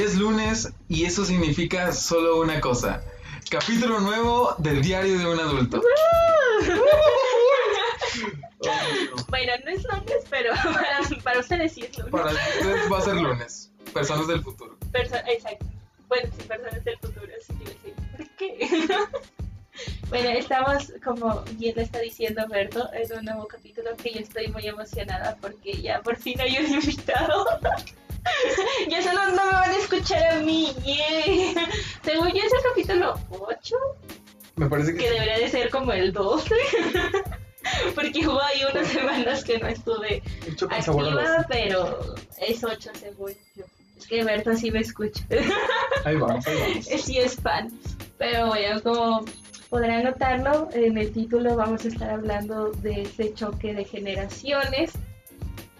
Ya es lunes y eso significa solo una cosa. Capítulo nuevo del diario de un adulto. Bueno, no es lunes, pero para, para ustedes sí es lunes. Para ustedes va a ser lunes. Personas del futuro. Perso- Exacto. Bueno, sí, personas del futuro, sí, sí. ¿Por qué? bueno, estamos, como bien le está diciendo Berto, en un nuevo capítulo que yo estoy muy emocionada porque ya por fin hay un invitado. ya solo no me van a escuchar a mí, yay. Según yo es el capítulo 8, Me parece que que debería de ser como el 12. Porque hubo ahí unas semanas que no estuve activa, pero es 8 según yo. Es que Berto sí me escucha. Ahí vamos, ahí vamos. Sí es fan. Pero bueno, como podrán notarlo, en el título vamos a estar hablando de ese choque de generaciones.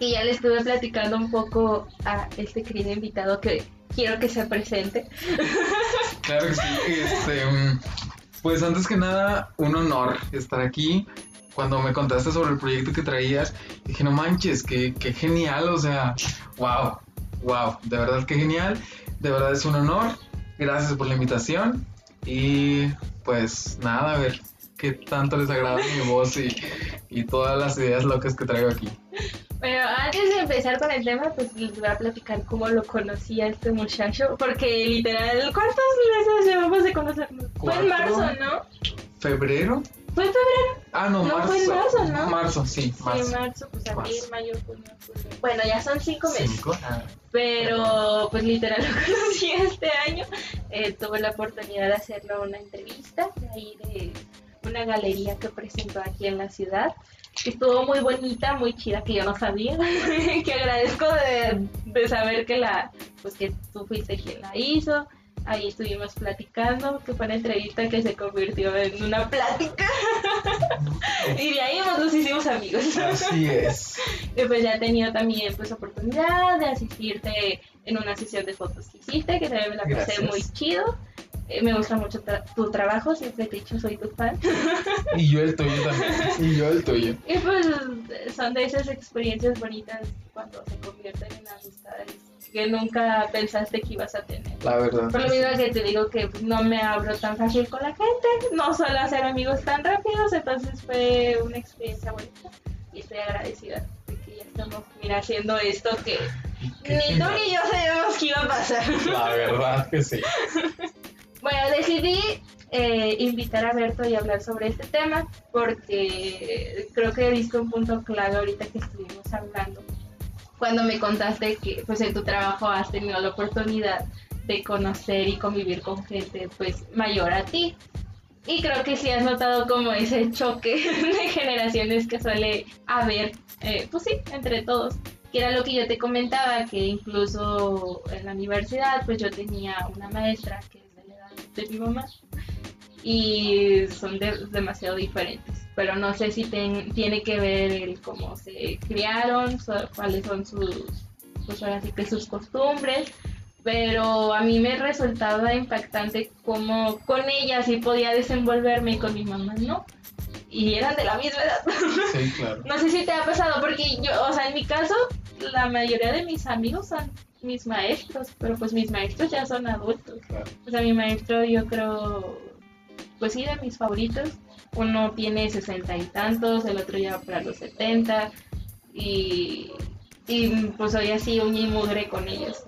Y ya le estuve platicando un poco a este querido invitado que quiero que se presente. Claro que sí. Este, mm, pues antes que nada, un honor estar aquí. Cuando me contaste sobre el proyecto que traías, dije, no manches, qué, qué genial, o sea, wow, wow, de verdad que genial, de verdad es un honor, gracias por la invitación y pues nada, a ver qué tanto les agrada mi voz y, y todas las ideas locas que traigo aquí. Pero antes de empezar con el tema, pues les voy a platicar cómo lo conocí a este muchacho. Porque literal, ¿cuántos meses llevamos de conocernos? Fue en marzo, ¿no? ¿Febrero? Fue en febrero. Ah, no, No, marzo. fue en marzo, ¿no? Marzo, sí, Sí, marzo. marzo, pues abril, Marzo. mayo, junio, julio. Bueno, ya son cinco meses. Cinco. Ah, Pero pues literal lo conocí este año. Eh, tuve la oportunidad de hacerle una entrevista de ahí de una galería que presentó aquí en la ciudad. Que Estuvo muy bonita, muy chida, que yo no sabía. que agradezco de, de saber que la, pues que tú fuiste quien la hizo. Ahí estuvimos platicando, que fue una entrevista que se convirtió en una plática. y de ahí pues, nos hicimos amigos. Así es. Y pues ya he tenido también pues oportunidad de asistirte en una sesión de fotos que hiciste, que también me la pasé Gracias. muy chido. Eh, me gusta mucho tra- tu trabajo, siempre te he dicho soy tu fan. Y yo el tuyo también. Y yo el tuyo. Y pues son de esas experiencias bonitas cuando se convierten en amistades que nunca pensaste que ibas a tener. La verdad. Por lo mismo que te digo que no me abro tan fácil con la gente, no suelo hacer amigos tan rápidos, entonces fue una experiencia bonita y estoy agradecida de que ya estamos mira, haciendo esto que ni tú ni yo sabemos que iba a pasar. La verdad que sí. Bueno, decidí eh, invitar a Berto y hablar sobre este tema porque creo que diste un punto clave ahorita que estuvimos hablando. Cuando me contaste que pues en tu trabajo has tenido la oportunidad de conocer y convivir con gente pues mayor a ti. Y creo que sí has notado como ese choque de generaciones que suele haber, eh, pues sí, entre todos. Que era lo que yo te comentaba, que incluso en la universidad pues yo tenía una maestra que de de mi mamá y son de- demasiado diferentes. Pero no sé si ten- tiene que ver el cómo se criaron, so- cuáles son sus, pues ahora sí que sus costumbres. Pero a mí me resultaba impactante cómo con ella sí podía desenvolverme y con mi mamá no. Y eran de la misma edad. Sí, claro. No sé si te ha pasado, porque yo, o sea, en mi caso, la mayoría de mis amigos son mis maestros, pero pues mis maestros ya son adultos. claro. O sea, mi maestro, yo creo, pues sí, de mis favoritos. Uno tiene sesenta y tantos, el otro ya para los setenta. Y, y pues soy así, uña y mugre con ellos.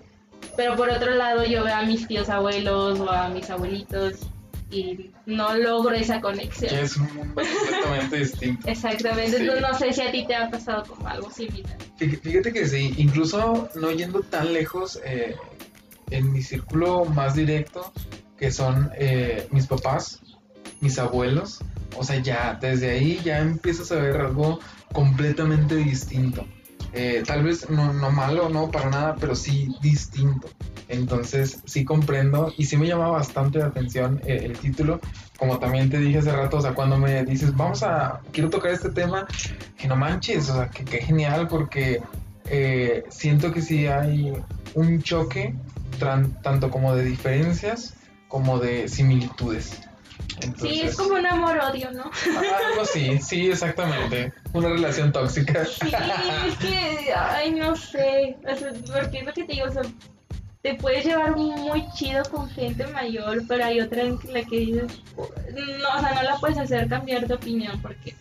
Pero por otro lado, yo veo a mis tíos abuelos o a mis abuelitos y no logro esa conexión. Que es un mundo completamente distinto. Exactamente, Sí. entonces no sé si a ti te ha pasado como algo similar. Fí- Fíjate que sí, incluso no yendo tan lejos, eh, en mi círculo más directo, que son eh, mis papás, mis abuelos, o sea, ya desde ahí ya empiezas a ver algo completamente distinto. Eh, tal vez no, no malo, no para nada, pero sí distinto. Entonces sí comprendo y sí me llama bastante la atención eh, el título. Como también te dije hace rato, o sea, cuando me dices, vamos a, quiero tocar este tema, que no manches, o sea, que, que genial porque eh, siento que sí hay un choque tanto como de diferencias como de similitudes. Entonces, Sí, es como un amor-odio, ¿no? algo así, sí, exactamente. Una relación tóxica. Sí, es que, ay, no sé, o sea, porque es lo que te digo, o sea, te puedes llevar muy chido con gente mayor, pero hay otra en la que dices, no, o sea, no la puedes hacer cambiar de opinión porque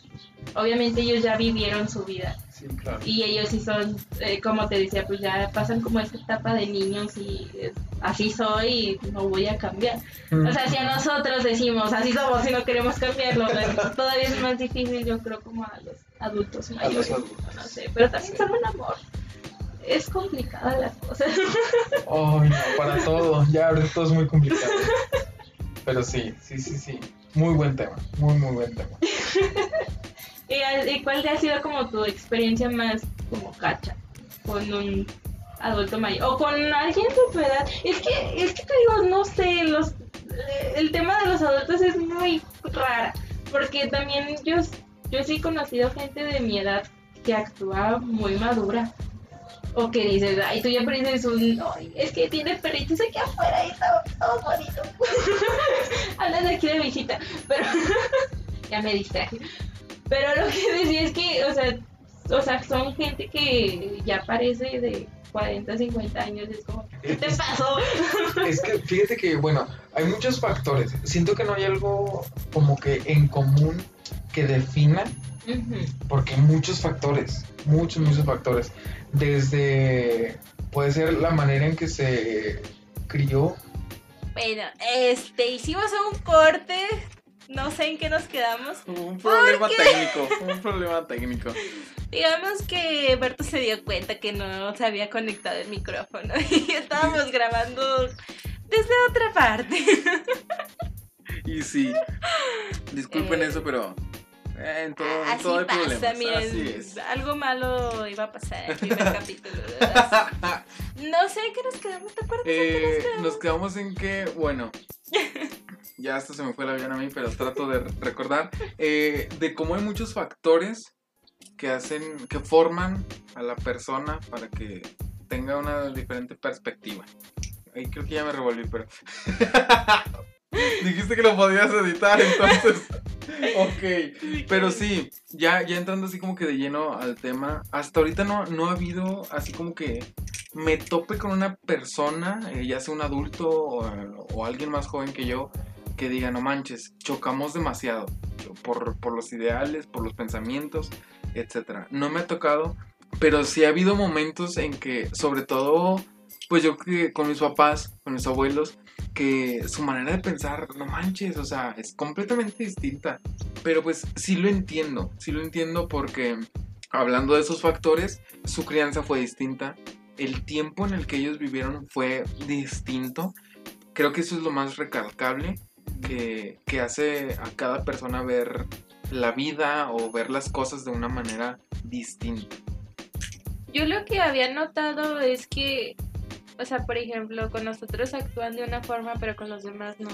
obviamente ellos ya vivieron su vida. Sí, claro. Y ellos sí son, eh, como te decía, pues ya pasan como esta etapa de niños y eh, así soy y no voy a cambiar. O sea, si a nosotros decimos así somos y no queremos cambiarlo, pues, todavía es más difícil, yo creo, como a los adultos mayores. los adultos. No sé, pero también Sí. son un amor. Es complicada la cosa. Ay, no, para todo. Ya ahorita todo es muy complicado. Pero sí, sí, sí, sí. Muy buen tema. Muy, muy buen tema. ¿Y, cuál ha sido como tu experiencia más como cacha con un adulto mayor o con alguien de tu edad? Es que, es que te digo, no sé, los, el tema de los adultos es muy rara, porque también yo, yo sí he conocido gente de mi edad que actúa muy madura. O que dices, ay, tú ya pareces un. Ay, es que tiene perritos aquí afuera y está todo bonito. Hablas aquí de visita, pero. ya me distraje. Pero lo que decía es que, o sea, o sea, son gente que ya parece de 40, 50 años. Es como, ¿qué te pasó? Es que fíjate que, bueno, hay muchos factores. Siento que no hay algo como que en común que defina, Ujú. porque hay muchos factores, muchos, muchos factores. Desde, puede ser la manera en que se crió, Bueno, este, hicimos un corte. No sé en qué nos quedamos. Hubo un problema técnico, un problema técnico. Digamos que Berto se dio cuenta que no se había conectado el micrófono y estábamos grabando desde otra parte. Y sí, disculpen Eh, eso, pero en todo, en Así todo hay pasa, problemas. miren, Así es. algo malo iba a pasar en el primer capítulo. No sé qué nos quedamos, ¿te acuerdas? en qué Eh, nos quedamos? nos quedamos en que, bueno, ya hasta se me fue el avión a mí, pero trato de recordar, eh, de cómo hay muchos factores que hacen, que forman a la persona para que tenga una diferente perspectiva. Ahí creo que ya me revolví, pero... Dijiste que lo podías editar, entonces... ok. Pero sí, ya, ya entrando así como que de lleno al tema, hasta ahorita no, no ha habido así como que me tope con una persona, eh, ya sea un adulto o, o alguien más joven que yo, que diga, no manches, chocamos demasiado por, por los ideales, por los pensamientos, etc. No me ha tocado, pero sí ha habido momentos en que, sobre todo, pues yo que con mis papás, con mis abuelos, que su manera de pensar, no manches, o sea, es completamente distinta. Pero pues sí lo entiendo, sí lo entiendo porque hablando de esos factores, su crianza fue distinta, el tiempo en el que ellos vivieron fue distinto. Creo que eso es lo más recalcable que, que hace a cada persona ver la vida o ver las cosas de una manera distinta. Yo lo que había notado es que, o sea, por ejemplo, con nosotros actúan de una forma, pero con los demás no.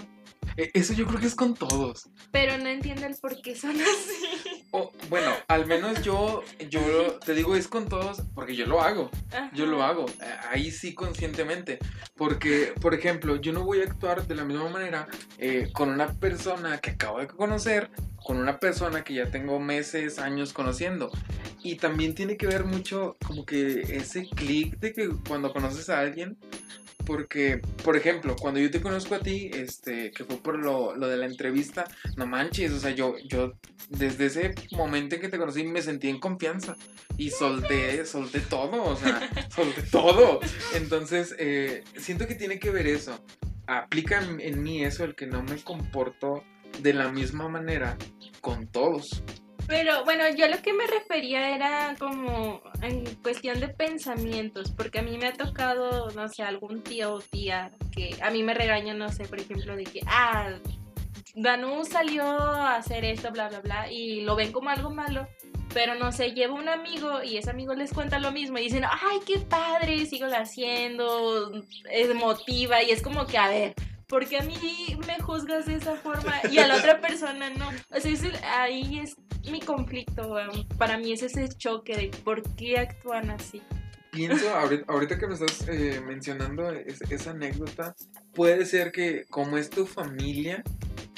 E- Eso yo creo que es con todos. Pero no entienden por qué son así. O, bueno, al menos yo, yo te digo es con todos porque yo lo hago. Yo lo hago, eh, ahí sí conscientemente. Porque, por ejemplo, yo no voy a actuar de la misma manera eh, con una persona que acabo de conocer, con una persona que ya tengo meses, años conociendo. Y también tiene que ver mucho como que ese clic de que cuando conoces a alguien, porque, por ejemplo, cuando yo te conozco a ti, este, que fue por lo, lo de la entrevista, no manches, o sea, yo, yo desde ese momento en que te conocí me sentí en confianza y solté, solté todo, o sea, solté todo. Entonces, eh, siento que tiene que ver eso. Aplica en, en mí eso, el que no me comporto de la misma manera con todos. Pero bueno, yo lo que me refería era como en cuestión de pensamientos, porque a mí me ha tocado, no sé, algún tío o tía que a mí me regaña, no sé, por ejemplo, de que, ah, Danu salió a hacer esto, bla, bla, bla, y lo ven como algo malo, pero no sé, lleva un amigo y ese amigo les cuenta lo mismo y dicen, ay, qué padre, sigo haciendo, es motiva, y es como que, a ver, porque a mí me juzgas de esa forma y a la otra persona no. O sea, es ahí es mi conflicto. Para mí es ese choque de por qué actúan así. Pienso, ahorita, que me estás eh, mencionando es- esa anécdota, puede ser que como es tu familia,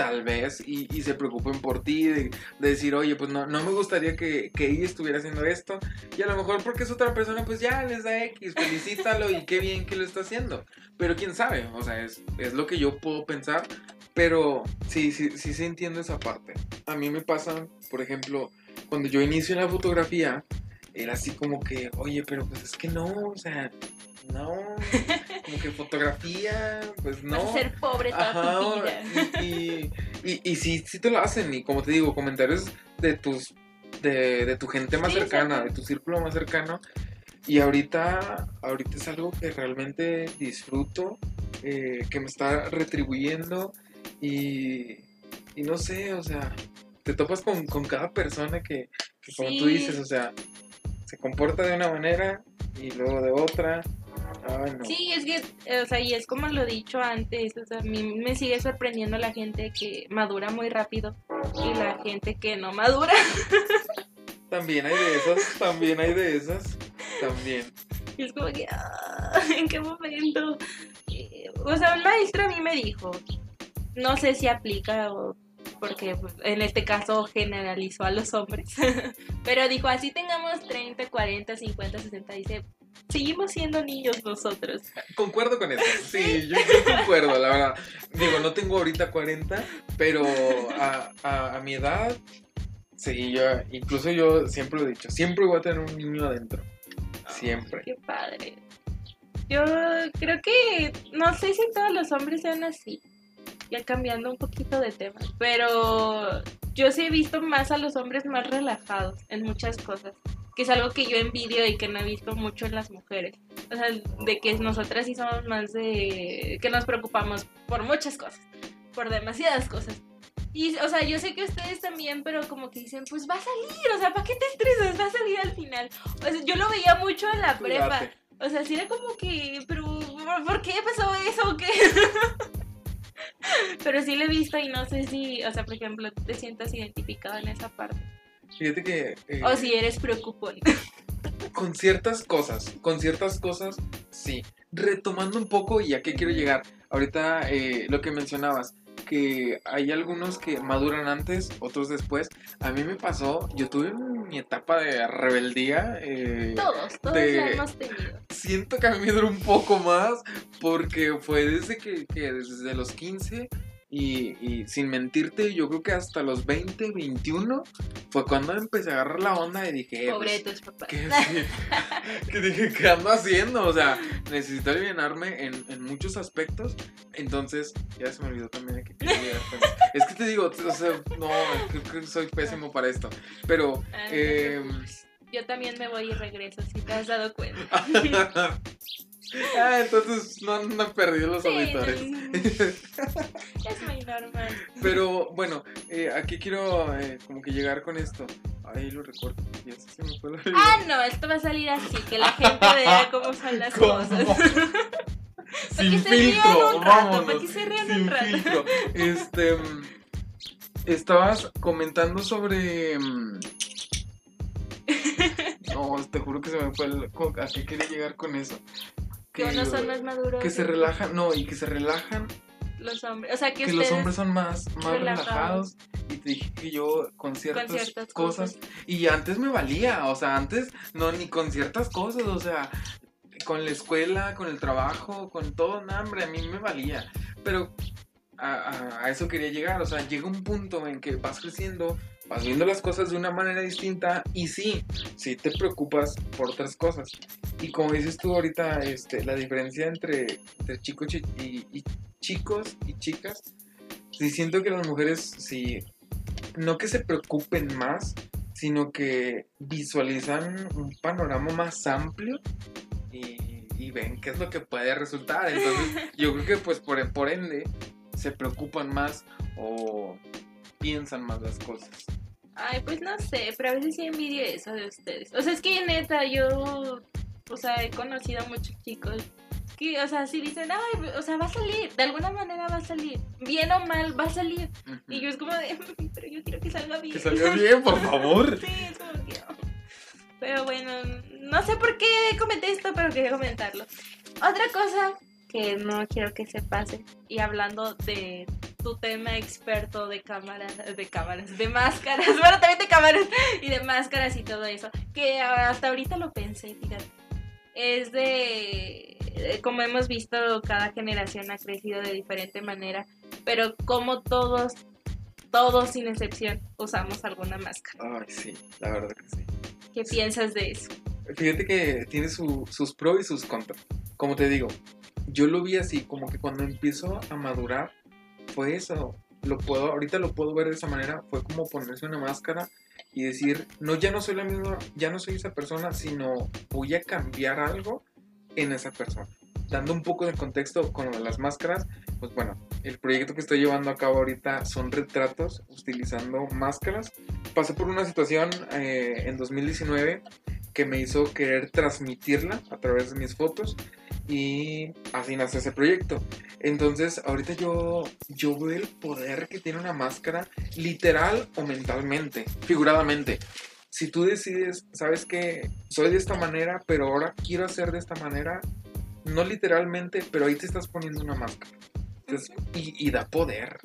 tal vez, y, se preocupen por ti, de, de decir, oye, pues no, no me gustaría que, que ella estuviera haciendo esto, y a lo mejor porque es otra persona, pues ya les da X, felicítalo y qué bien que lo está haciendo. Pero quién sabe, o sea, es, es lo que yo puedo pensar, pero sí, sí, sí, sí entiendo esa parte. A mí me pasa, por ejemplo, cuando yo inicio en la fotografía, era así como que, oye, pero pues es que no, o sea, no, como que fotografía, pues no. Vas a ser pobre toda tu vida. y, y, y sí, sí te lo hacen, y como te digo, comentarios de tus, de, de tu gente más Sí, cercana, de tu círculo más cercano, y ahorita, ahorita es algo que realmente disfruto, eh, que me está retribuyendo, y, y no sé, o sea, te topas con, con cada persona que, que como tú dices, o sea, se comporta de una manera y luego de otra. Ay, no. Sí, es que, o sea, y es como lo he dicho antes, o sea, a mí me sigue sorprendiendo la gente que madura muy rápido y la gente que no madura. También hay de esas, también hay de esas, también. Y es como que, ah, ¿en qué momento? Eh, O sea, un maestro a mí me dijo, no sé si aplica o porque pues, en este caso generalizó a los hombres, pero dijo, así tengamos 30, 40, 50, 60, dice, seguimos siendo niños nosotros. Concuerdo con eso, sí, yo, yo concuerdo, la verdad. Digo, no tengo ahorita 40, pero a, a, a mi edad, sí, yo, incluso yo siempre lo he dicho, siempre voy a tener un niño adentro, siempre. Qué padre. Yo creo que no sé si todos los hombres sean así. Ya cambiando un poquito de tema. Pero yo sí he visto más a los hombres más relajados en muchas cosas. Que es algo que yo envidio y que no he visto mucho en las mujeres. O sea, de que nosotras sí somos más de... que nos preocupamos por muchas cosas. Por demasiadas cosas. Y, o sea, yo sé que ustedes también, pero como que dicen, pues va a salir, o sea, ¿para qué te estresas? Va a salir al final. O sea, yo lo veía mucho en la prepa. O sea, sí era como que, pero ¿por- ¿por qué pasó eso o qué? pero sí lo he visto y no sé si, o sea, por ejemplo, te sientas identificado en esa parte. Fíjate que... eh, O si eres preocupón. con ciertas cosas, con ciertas cosas, sí. Retomando un poco, y a qué quiero llegar, ahorita eh, lo que mencionabas, que hay algunos que maduran antes, otros después. A mí me pasó, yo tuve mi etapa de rebeldía. eh, Todos, todos de- la hemos tenido. siento que a mí me duró un poco más porque fue desde que, que desde los 15 y, y sin mentirte, yo creo que hasta los 20, 21 fue cuando empecé a agarrar la onda y dije, eh, Pobre de pues, tus papás. ¿Qué, que dije, ¿qué ando haciendo? O sea, necesito aliviarme en, en muchos aspectos. Entonces, ya se me olvidó también quería llegar con eso. Es que te digo, o sea, no, creo que soy pésimo para esto. Pero, Ah, no te eh, preocupes. Yo también me voy y regreso, si te has dado cuenta. ah, entonces no, no he perdido los Sí, auditores. no, es muy normal. Pero bueno, eh, aquí quiero eh, como que llegar con esto. Ahí lo recuerdo. Ya se me fue la Ah, no, esto va a salir así, que la gente vea cómo son las ¿Cómo? cosas. Sin que se rían filtro, rato, vámonos. para que se rían sin un rato. filtro. Este, mm, estabas comentando sobre. mm, No, te juro que se me fue el. ¿A qué quería llegar con eso? Que unos son más maduros. que se relajan, no, y que se relajan, Los hombres. O sea, que, que, los hombres son más, más relajados. relajados. Y te dije que yo con ciertas, con ciertas cosas, cosas. Y antes me valía, o sea, antes no, ni con ciertas cosas, o sea, con la escuela, con el trabajo, con todo, no, hombre, a mí me valía. Pero a, a- a eso quería llegar, o sea, llega un punto en que vas creciendo, vas viendo las cosas de una manera distinta y sí, sí te preocupas por otras cosas. Y como dices tú ahorita, este, la diferencia entre, entre chicos y, y- y chicos y chicas, sí siento que las mujeres, sí, no que se preocupen más, sino que visualizan un panorama más amplio y, y ven qué es lo que puede resultar. Entonces, yo creo que pues por, por ende se preocupan más o piensan más las cosas. Ay, pues no sé, pero a veces sí envidio eso de ustedes. O sea, es que neta, yo. O sea, he conocido a muchos chicos que, o sea, si dicen, ay, o sea, va a salir, de alguna manera va a salir, bien o mal, va a salir. Y yo es como de, pero yo quiero que salga bien. Que salga bien, por favor. Sí, es como que. oh. Pero bueno, no sé por qué comenté esto, pero quería comentarlo. Otra cosa que no quiero que se pase, y hablando de tu tema experto de cámaras, de cámaras, de máscaras, bueno, también de cámaras y de máscaras y todo eso, que hasta ahorita lo pensé, fíjate. Es de, eh, como hemos visto, cada generación ha crecido de diferente manera, pero como todos, todos sin excepción, usamos alguna máscara. Ay, sí, la verdad que sí. ¿Qué piensas de eso? Fíjate que tiene su- sus pros y sus contras. Como te digo, yo lo vi así, como que cuando empiezo a madurar, fue eso. Lo puedo, ahorita lo puedo ver de esa manera, fue como ponerse una máscara y decir, no, ya no soy la misma, ya no soy esa persona, sino voy a cambiar algo en esa persona. Dando un poco de contexto con lo de las máscaras, pues bueno, el proyecto que estoy llevando a cabo ahorita son retratos utilizando máscaras. Pasé por una situación eh, en 2019 que me hizo querer transmitirla a través de mis fotos y así nace ese proyecto. Entonces, ahorita yo, yo veo el poder que tiene una máscara, literal o mentalmente, figuradamente. Si tú decides, sabes que soy de esta manera, pero ahora quiero hacer de esta manera, no literalmente, pero ahí te estás poniendo una máscara. Entonces, y, y da poder,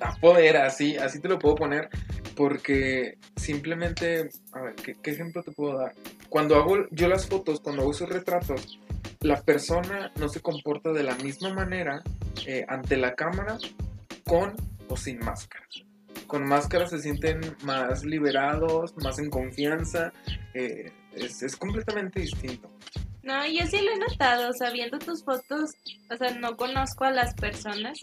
da poder, así, así te lo puedo poner, porque simplemente, a ver, ¿qué, qué ejemplo te puedo dar? Cuando hago yo las fotos, cuando hago esos retratos, la persona no se comporta de la misma manera eh, ante la cámara con o sin máscara. Con máscara se sienten más liberados, más en confianza. eh, es, es completamente distinto. No, yo sí lo he notado, o sea, viendo tus fotos, o sea, no conozco a las personas,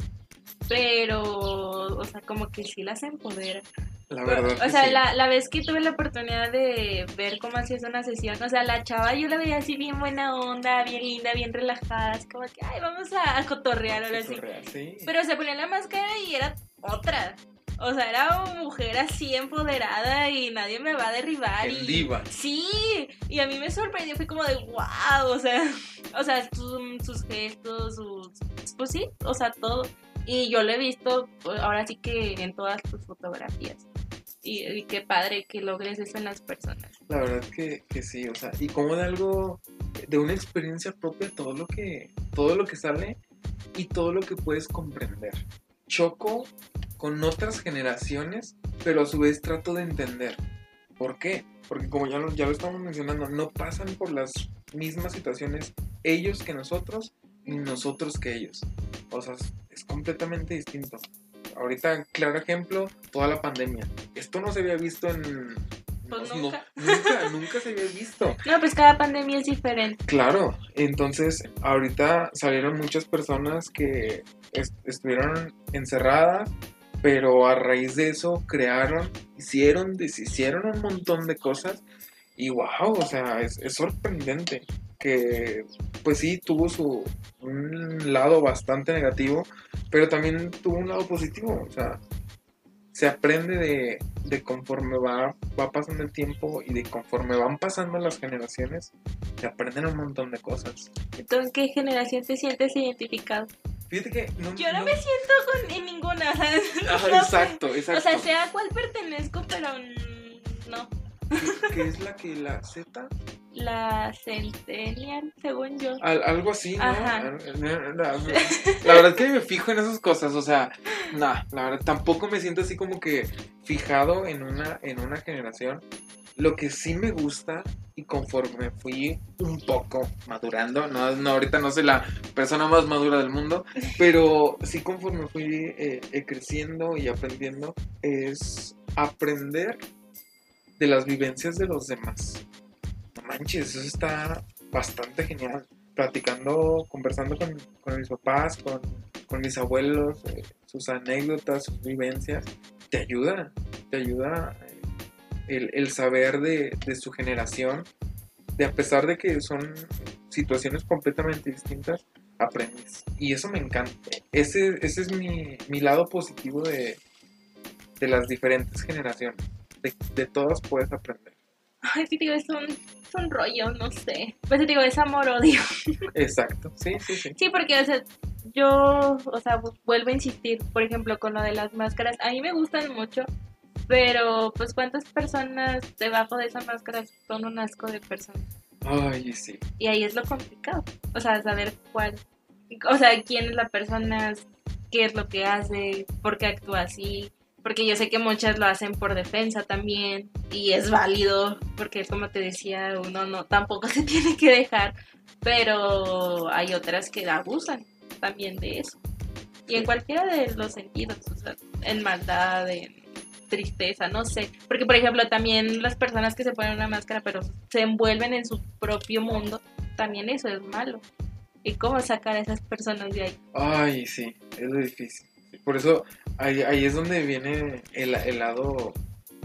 pero, o sea, como que sí las empodera. La verdad. O sea, sí. la, la vez que tuve la oportunidad de ver cómo hacías una sesión, o sea, la chava yo la veía así bien buena onda, bien linda, bien relajada, así como que, ay, vamos a, cotorrear ahora sí. Sí. Pero se ponía la máscara y era otra. O sea, era una mujer así empoderada y nadie me va a derribar. En y... diva. Sí, y a mí me sorprendió, fue como de wow, o sea, o sea, su- sus gestos, sus, pues sí, o sea, todo. Y yo lo he visto pues, ahora sí que en todas tus fotografías. Y, y qué padre que logres eso en las personas. La verdad que, que sí, o sea, y como de algo, de una experiencia propia, todo lo que, todo lo que sale y todo lo que puedes comprender. Choco con otras generaciones, pero a su vez trato de entender. ¿Por qué? Porque como ya lo, ya lo estamos mencionando, no pasan por las mismas situaciones ellos que nosotros, ni nosotros que ellos. O sea, es, completamente distinto. Ahorita, claro ejemplo, toda la pandemia. Esto no se había visto en... Pues no- nunca. nunca, nunca se había visto. No, pues cada pandemia es diferente. Claro, entonces ahorita salieron muchas personas que est- estuvieron encerradas, pero a raíz de eso crearon, hicieron, deshicieron un montón de cosas y wow, o sea, es, es sorprendente que pues sí tuvo su un lado bastante negativo, pero también tuvo un lado positivo, o sea, se aprende de, de conforme va, va pasando el tiempo y de conforme van pasando las generaciones, se aprenden un montón de cosas. ¿Tú en qué generación te sientes identificado? Fíjate que no, Yo no me siento con, en ninguna, Ah, no exacto, exacto. O sea, sea a cuál pertenezco, pero no. ¿Qué, qué es la que la Z? La Centennial, según yo. Al- algo así, ¿no? Ajá. La verdad que me fijo en esas cosas, o sea, nah, la verdad tampoco me siento así como que fijado en una, en una generación. Lo que sí me gusta y conforme fui un poco madurando, no, no ahorita no soy la persona más madura del mundo, pero sí conforme fui eh, eh, creciendo y aprendiendo es aprender de las vivencias de los demás. Manches, eso está bastante genial. Platicando, conversando con, con mis papás, con, con mis abuelos, eh, sus anécdotas, sus vivencias, te ayuda, te ayuda eh, el, saber de, su generación, de a pesar de que son situaciones completamente distintas, aprendes. Y eso me encanta. Ese, es mi, lado positivo de, de las diferentes generaciones. De, de todas puedes aprender. Ay, sí, es un, es un rollo, no sé. Pues digo, es amor-odio. Exacto, sí, sí, sí. Sí, porque, o sea, yo, o sea, vu- vuelvo a insistir, por ejemplo, con lo de las máscaras. A mí me gustan mucho, pero, pues, ¿cuántas personas debajo de esa máscara son un asco de personas? Ay, sí. Y ahí es lo complicado. O sea, saber cuál. O sea, quién es la persona qué es lo que hace, por qué actúa así, porque yo sé que muchas lo hacen por defensa también y es válido, porque como te decía, uno no tampoco se tiene que dejar, pero hay otras que abusan también de eso. Y en cualquiera de los sentidos, o sea, en maldad, en tristeza, no sé. Porque, por ejemplo, también las personas que se ponen una máscara pero se envuelven en su propio mundo, también eso es malo. ¿Y cómo sacar a esas personas de ahí? Ay, sí, es lo difícil. Por eso ahí, ahí es donde viene el, el lado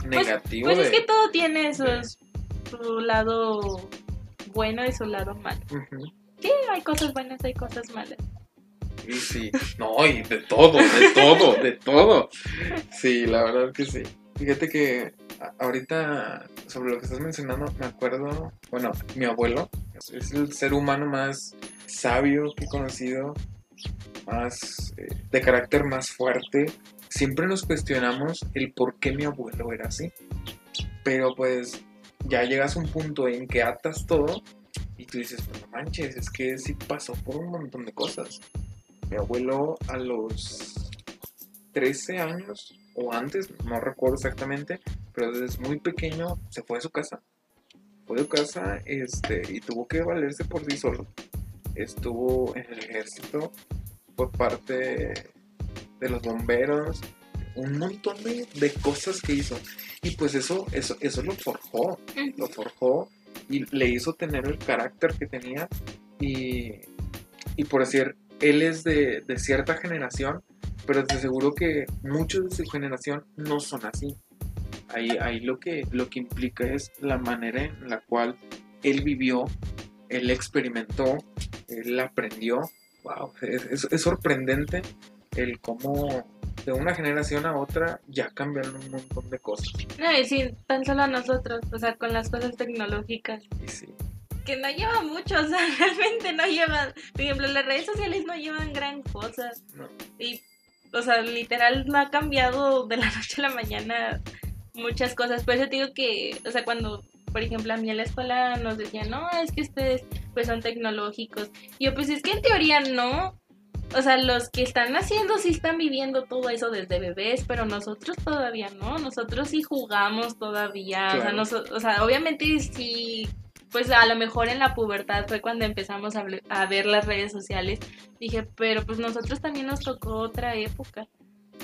negativo. Pues de- es que todo tiene sus, su lado bueno y su lado malo. Ujú. Sí, hay cosas buenas, hay cosas malas. Y sí, no, y de todo, de todo, de todo. Sí, la verdad que sí. Fíjate que ahorita sobre lo que estás mencionando, me acuerdo, bueno, mi abuelo es el ser humano más sabio que he conocido, más eh, de carácter más fuerte. Siempre nos cuestionamos el por qué mi abuelo era así. Pero pues ya llegas a un punto en que atas todo y tú dices, no manches, es que sí pasó por un montón de cosas. Mi abuelo a los 13 años o antes, no recuerdo exactamente, pero desde muy pequeño se fue de su casa. Fue de su casa este, y tuvo que valerse por sí solo. Estuvo en el ejército por parte de los bomberos, un montón de, de cosas que hizo. Y pues eso, eso, eso lo forjó, lo forjó y le hizo tener el carácter que tenía. Y, y por decir, él es de, de cierta generación, pero te aseguro que muchos de su generación no son así. Ahí, ahí lo, que, lo que implica es la manera en la cual él vivió, él experimentó, él aprendió. Wow, es, es- es sorprendente el cómo de una generación a otra ya cambiaron un montón de cosas. No, y sí, tan solo a nosotros, o sea, con las cosas tecnológicas, Y sí, que no lleva mucho, o sea, realmente no llevan, por ejemplo, las redes sociales no llevan gran cosa. no. Y, o sea, literal no ha cambiado de la noche a la mañana muchas cosas. Por eso te digo que, o sea, cuando, por ejemplo, a mí en la escuela nos decían, no, es que ustedes pues son tecnológicos. Y yo, pues es que en teoría no. O sea, los que están haciendo sí están viviendo todo eso desde bebés, pero nosotros todavía no. Nosotros sí jugamos todavía. O, sea, o sea, obviamente sí. Pues a lo mejor en la pubertad fue cuando empezamos a, a ver las redes sociales. Dije, pero pues nosotros también nos tocó otra época.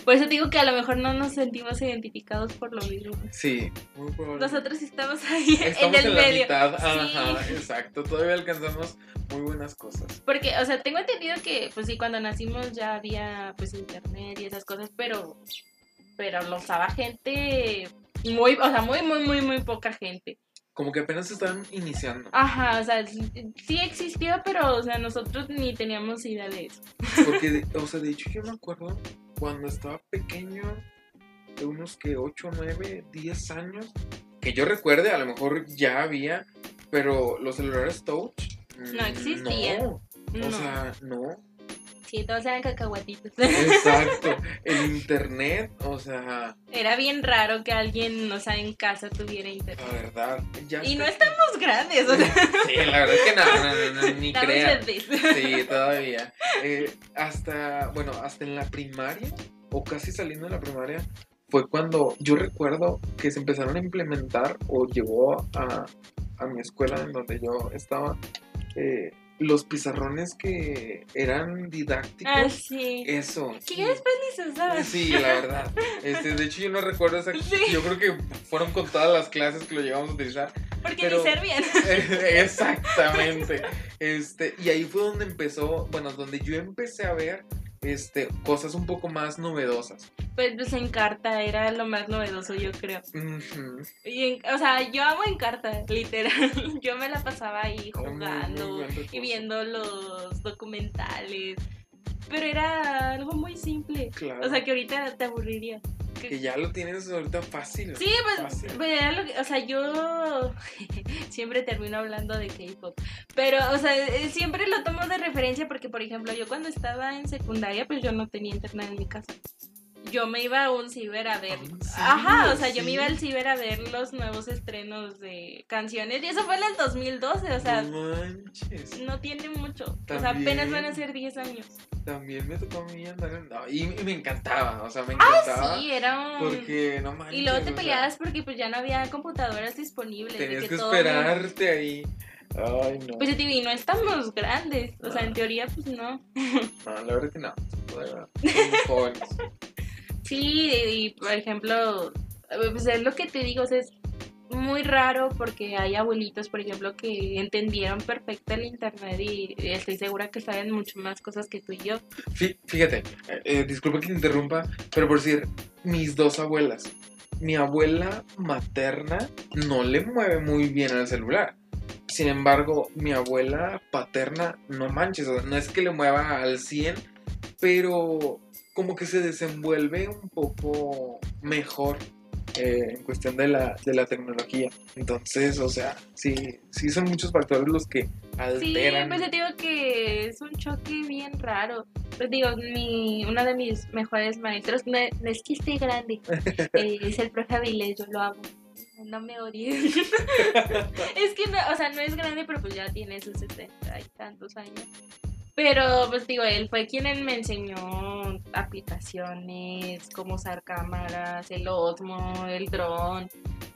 Por eso digo que a lo mejor no nos sentimos identificados por lo mismo. Sí, muy probable. Nosotros estamos ahí Estamos en el la medio. mitad, Sí. ajá, exacto. Todavía alcanzamos muy buenas cosas. Porque, o sea, tengo entendido que, pues sí, cuando nacimos ya había, pues, internet y esas cosas, pero, pero lo usaba gente muy, o sea, muy, muy, muy, muy poca gente. Como que apenas estaban iniciando. Ajá, o sea, sí existió, pero, o sea, nosotros ni teníamos idea de eso. Porque, o sea, de hecho yo me acuerdo cuando estaba pequeño, de unos que 8, 9, 10 años, que yo recuerde, a lo mejor ya había, pero los celulares touch mm, No existían. No, No, o sea, no. Sí, todos eran cacahuatitos. Exacto. El internet, o sea, Era bien raro que alguien, o sea, en casa tuviera la internet. verdad. Ya Y no estamos grandes, o sea, Sí, la verdad es que no, no, no, no, ni crean. Sí, todavía. Eh, hasta, bueno, hasta en la primaria, o casi saliendo de la primaria, fue cuando yo recuerdo que se empezaron a implementar, o llegó a, a mi escuela en donde yo estaba, eh, los pizarrones que eran didácticos. Ah, sí. Eso. Que ya después ni se usaba. Sí, la verdad. Este, de hecho, yo no recuerdo esa- Sí. Yo creo que fueron con todas las clases que lo llegamos a utilizar. Porque Pero- ni servían. Exactamente. Este, y ahí fue donde empezó, bueno, donde yo empecé a ver este, cosas un poco más novedosas. Pues, pues en carta era lo más novedoso, yo creo. Ujú. Y en- o sea, yo amo en carta, literal. Yo me la pasaba ahí jugando y viendo los documentales. Pero era algo muy simple. Claro. O sea, que ahorita te aburriría. que ya lo tienes ahorita fácil. Sí, pues, Fácil. pues, o sea, yo siempre termino hablando de K-pop, pero, o sea, eh, siempre lo tomo de referencia porque, por ejemplo, yo cuando estaba en secundaria, pues yo no tenía internet en mi casa. Yo me iba a un ciber a ver. ¿A un ciber? Ajá, o sea, yo me iba al ciber a ver los nuevos estrenos de canciones. Y eso fue en el 2012, o sea, no manches. no tiene mucho. O sea, apenas van a ser 10 años. También me tocó a mí andar en. no, y, y me encantaba, o sea, me Ah, encantaba. sí, era un... Porque no manches. Y luego te o sea, peleabas porque pues ya no había computadoras disponibles. de Tenías que todo esperarte ahí. Ay, no. Pues yo te digo, y no estamos grandes. O sea, en Ah. teoría, pues no. No, la verdad que no. Somos jóvenes. Sí, y por ejemplo, pues es lo que te digo, es muy raro porque hay abuelitos, por ejemplo, que entendieron perfecto el internet y estoy segura que saben mucho más cosas que tú y yo. Fí- Fíjate, eh, disculpa que te interrumpa, pero por decir, mis dos abuelas. Mi abuela materna no le mueve muy bien al celular. Sin embargo, mi abuela paterna, no manches, no es que le mueva al 100, pero como que se desenvuelve un poco mejor eh, en cuestión de la, de la tecnología. Entonces, o sea, sí, sí son muchos factores los que Sí, alteran. pues yo te digo que es un choque bien raro. Pues digo, mi, uno de mis mejores maestros, no, no es que esté grande, eh, es el profe Avilés, yo lo amo. No me odies. es que, no, o sea, no es grande, pero pues ya tiene sus 60 y tantos años. Pero, pues digo, él fue quien me enseñó aplicaciones, cómo usar cámaras, el Osmo, el dron.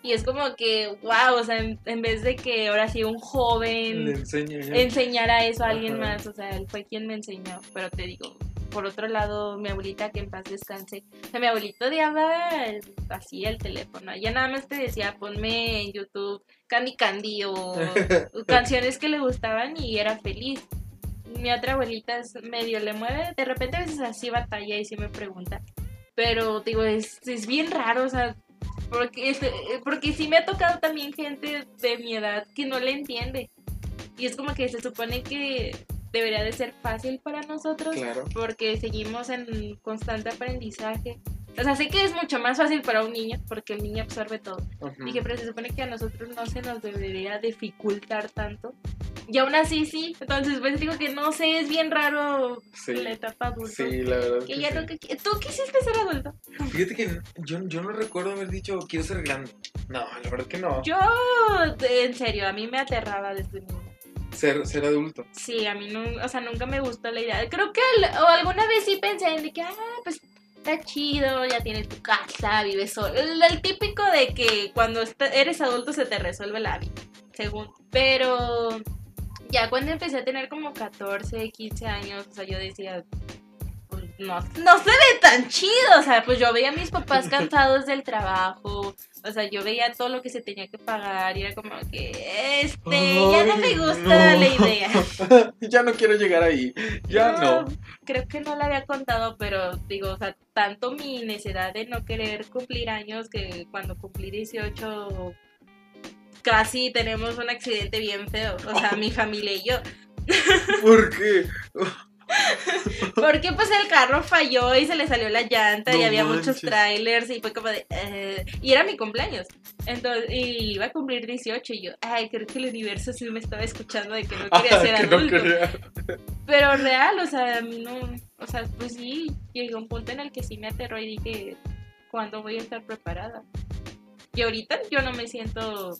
Y es como que, wow, o sea, en, en vez de que ahora sí un joven ya. enseñara eso a alguien Ajá. más, o sea, él fue quien me enseñó. Pero te digo, por otro lado, mi abuelita, que en paz descanse, o sea, mi abuelito odiaba así el teléfono. Ella nada más te decía, ponme en YouTube Candy Candy o canciones que le gustaban y era feliz. Mi otra abuelita es medio le mueve, de repente a veces así batalla y sí me pregunta. Pero digo, es, es bien raro, o sea, porque, es- porque sí me ha tocado también gente de mi edad que no le entiende. Y es como que se supone que debería de ser fácil para nosotros Claro. porque seguimos en constante aprendizaje. O sea, sé que es mucho más fácil para un niño porque el niño absorbe todo. Ujú. Dije, pero se supone que a nosotros no se nos debería dificultar tanto. Y aún así sí. Entonces, pues digo que no sé, es bien raro Sí. la etapa adulta. Sí, la verdad. Que que ya sí. no que- ¿Tú quisiste ser adulto? Fíjate que yo, yo no recuerdo haber dicho quiero ser grande. No, la verdad que no. Yo, en serio, a mí me aterraba desde niña. Ser, ser adulto. Sí, a mí no, o sea, nunca me gustó la idea. Creo que al- o alguna vez sí pensé en de que, ah, pues está chido, ya tienes tu casa, vives solo. El, el típico de que cuando está- eres adulto se te resuelve la vida, según. Pero ya cuando empecé a tener como 14, 15 años, o sea, yo decía, pues no, no se ve tan chido. O sea, pues yo veía a mis papás cansados del trabajo. O sea, yo veía todo lo que se tenía que pagar y era como que, este, ya no me gusta no. la idea. ya no quiero llegar ahí. Ya no. Creo que no la había contado, pero digo, o sea, tanto mi necesidad de no querer cumplir años que cuando cumplí 18 casi tenemos un accidente bien feo. O sea, mi familia y yo. ¿Por qué? Porque pues el carro falló y se le salió la llanta y había muchos trailers y fue como de... eh, y era mi cumpleaños. Entonces, y iba a cumplir 18 y yo, ay, creo que el universo sí me estaba escuchando de que no quería ser Ah, no adulto. quería. Pero real, o sea, a mí no, o sea, pues sí, llegó un punto en el que sí me aterró y dije, ¿cuándo voy a estar preparada? Y ahorita yo no me siento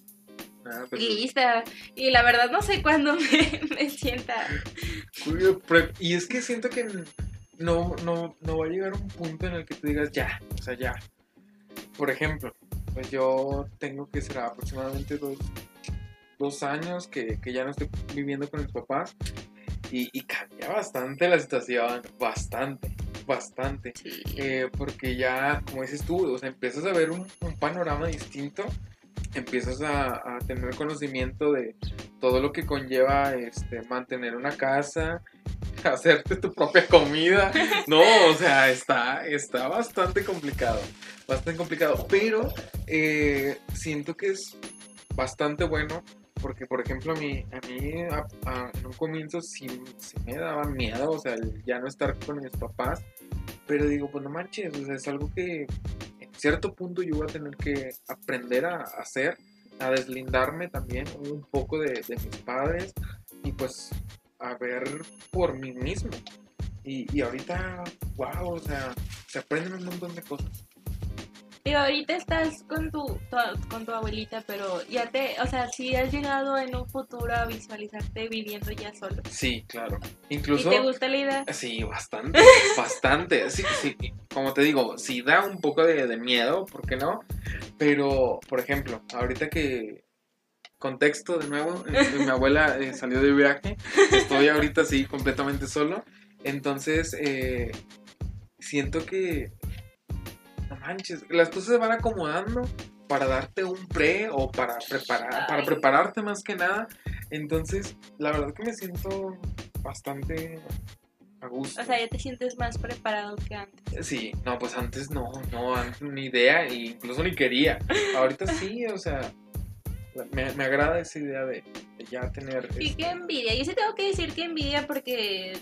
Ah, pues, lista. Y la verdad no sé cuándo me, me sienta. Y es que siento que no, no, no va a llegar un punto en el que tú digas ya, o sea, ya. Por ejemplo, pues yo tengo que ser aproximadamente dos, dos años que, que ya no estoy viviendo con mis papás y, y cambia bastante la situación, bastante, bastante. Eh, porque ya, como dices tú, o sea, empiezas a ver un, un panorama distinto, empiezas a, a tener conocimiento de todo lo que conlleva este, mantener una casa, hacerte tu propia comida. No, o sea, está, está bastante complicado, bastante complicado, pero eh, siento que es bastante bueno. Porque, por ejemplo, a mí, a mí a- a- en un comienzo sí, sí me daba miedo, o sea, el ya no estar con mis papás. Pero digo, pues no manches, o sea, es algo que cierto punto yo voy a tener que aprender a hacer, a deslindarme también un poco de, de mis padres y pues a ver por mí mismo. Y, y ahorita, wow, o sea, se aprenden un montón de cosas. Digo, ahorita estás con tu, tu- con tu abuelita, pero ya te, o sea, si has llegado en un futuro a visualizarte viviendo ya solo. Sí, claro. ¿Y Incluso... te gusta la idea? Sí, bastante, bastante. Sí, sí, como te digo, sí da un poco de, de miedo, ¿por qué no? Pero, por ejemplo, ahorita que, contexto de nuevo, eh, mi abuela eh, salió de viaje, estoy ahorita sí completamente solo, entonces eh, siento que, no manches, las cosas se van acomodando para darte un pre o para preparar, para prepararte más que nada. Entonces, la verdad que me siento bastante a gusto. O sea, ya te sientes más preparado que antes. Sí, no, pues antes no, no, antes ni idea, e incluso ni quería. Ahorita sí, o sea, me, me agrada esa idea de, de ya tener... Y este, qué envidia. Yo sí tengo que decir que envidia porque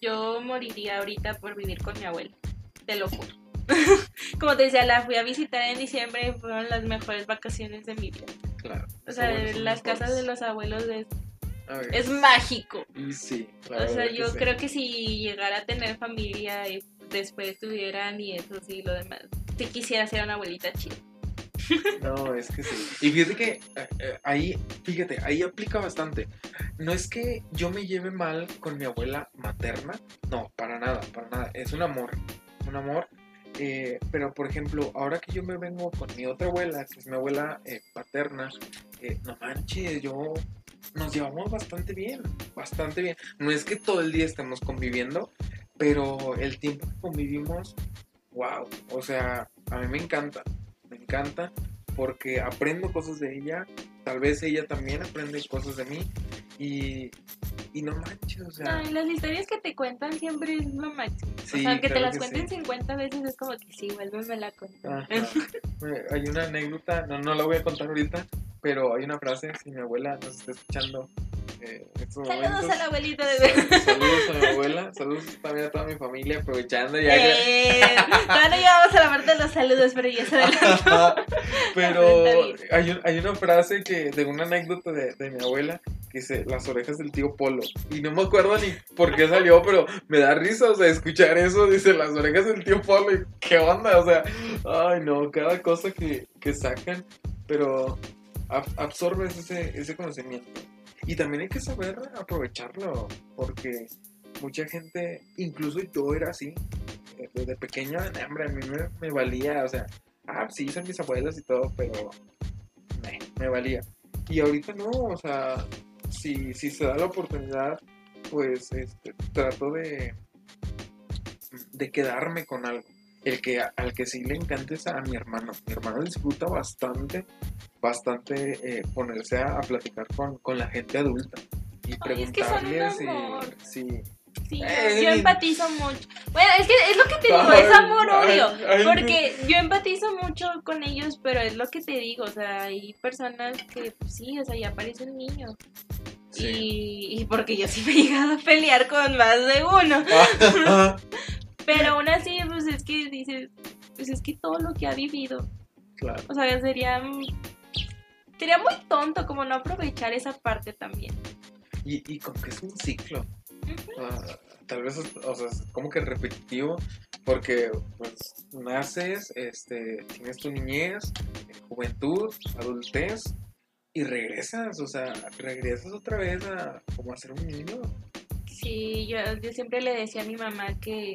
yo moriría ahorita por vivir con mi abuela. Te lo juro. Como te decía, la fui a visitar en diciembre y fueron las mejores vacaciones de mi vida. claro. O sea, las casas de los abuelos es, es mágico. y sí, la O sea, que yo sí. creo que si llegara a tener familia y después tuviera nietos y lo demás, si quisiera ser una abuelita chida. No, es que sí. Y fíjate que eh, eh, ahí, fíjate, ahí aplica bastante. No es que yo me lleve mal con mi abuela materna, no, para nada, para nada. Es un amor, un amor. Eh, pero, por ejemplo, ahora que yo me vengo con mi otra abuela, es mi abuela eh, paterna, eh, no manches, yo nos llevamos bastante bien, bastante bien. No es que todo el día estemos conviviendo, pero el tiempo que convivimos, wow, o sea, a mí me encanta, me encanta porque aprendo cosas de ella, tal vez ella también aprende cosas de mí y, y no manches, o sea, Ay, las historias que te cuentan siempre es lo máximo. o Sí, sea, aunque te las que cuenten sí. 50 veces es como que sí, vuélveme a contar. Hay una anécdota, no, no la voy a contar ahorita, pero hay una frase, si mi abuela nos está escuchando eh, estos Saludos momentos. a la abuelita de Saludos a mi abuela, saludos también a toda mi familia, aprovechando ya que... Eh, todavía no llegamos a la parte de los saludos, pero ya se. Pero hay, hay una frase que de una anécdota de, de mi abuela que dice las orejas del tío Polo. Y no me acuerdo ni por qué salió, pero me da risa, o sea, escuchar eso, dice las orejas del tío Polo. Y qué onda, o sea, ay no, cada cosa que, que sacan, pero ab- absorbes ese, ese conocimiento. Y también hay que saber aprovecharlo, porque mucha gente, incluso yo era así, eh, desde pequeño, hombre, a mí me, me valía, o sea, ah, sí, son mis abuelos y todo, pero me, me valía. Y ahorita no, o sea, si, si se da la oportunidad, pues este, trato de, de quedarme con algo. El que al que sí le encanta es a mi hermano. Mi hermano disfruta bastante, bastante eh, ponerse a, a platicar con, con la gente adulta y Ay, es que son un preguntarles y sí. Sí, yo- Ey. yo empatizo mucho. Bueno, es que es lo que te digo, Ay, es amor-odio. Porque yo empatizo mucho con ellos, pero es lo que te digo, o sea, hay personas que pues, sí, o sea, ya parecen niños. Sí. Y, y porque yo sí me he llegado a pelear con más de uno. Pero aún así, pues es que dices, pues es que todo lo que ha vivido, claro. o sea, sería, mm, sería muy tonto como no aprovechar esa parte también. Y, y como que es un ciclo. Tal vez, o sea, es como que repetitivo, porque pues naces, este, tienes tu niñez, juventud, adultez, y regresas, o sea, regresas otra vez a como a ser un niño. Sí, yo, yo siempre le decía a mi mamá que...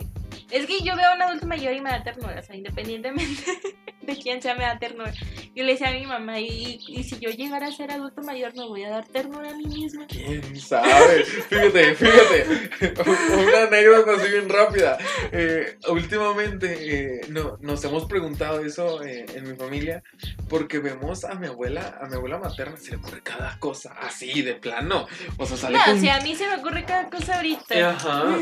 Es que yo veo a un adulto mayor y me da ternura, o sea, independientemente de quién sea, me da ternura. Yo le decía a mi mamá, y, y si yo llegara a ser adulto mayor, me voy a dar ternura a mí misma. ¿Quién sabe? Fíjate, fíjate. Una anécdota así bien rápida. Eh, últimamente eh, no, nos hemos preguntado eso eh, en mi familia porque vemos a mi abuela, a mi abuela materna, se le ocurre cada cosa así de plano. O sea, sale No, con si a mí se me ocurre cada cosa ahorita. Ajá.